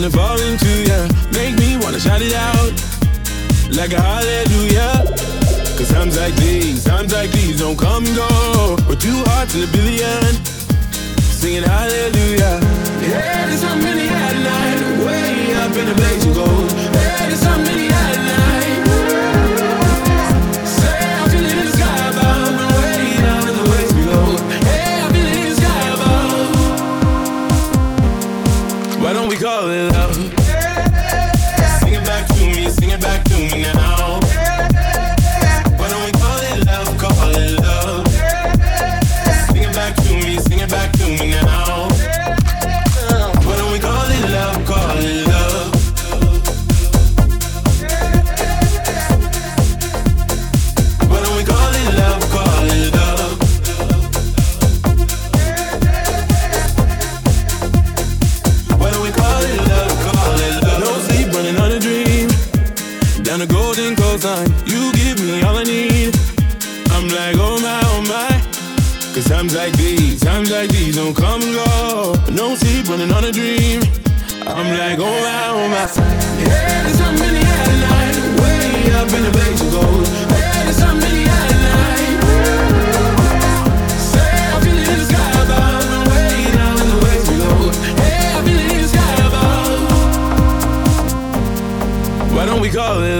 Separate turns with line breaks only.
Wanna fall into ya, make me wanna shout it out like a hallelujah. Cause times like these, times like these don't come and go. With two hearts in a billion, singing hallelujah. Yeah, there's so many at night, way up in the blaze we call it love? Sing it back to me, sing it back to me now. give me all I need. I'm like, oh my, oh my. Cause times like these, times like these don't come and go. No sleep running on a dream. I'm like, oh my, oh my. Yeah, there's something in the air tonight, Way up in the blaze of gold. There's. Say, I the sky above. Way down in the waves. Hey, I the sky above. Why don't we call it?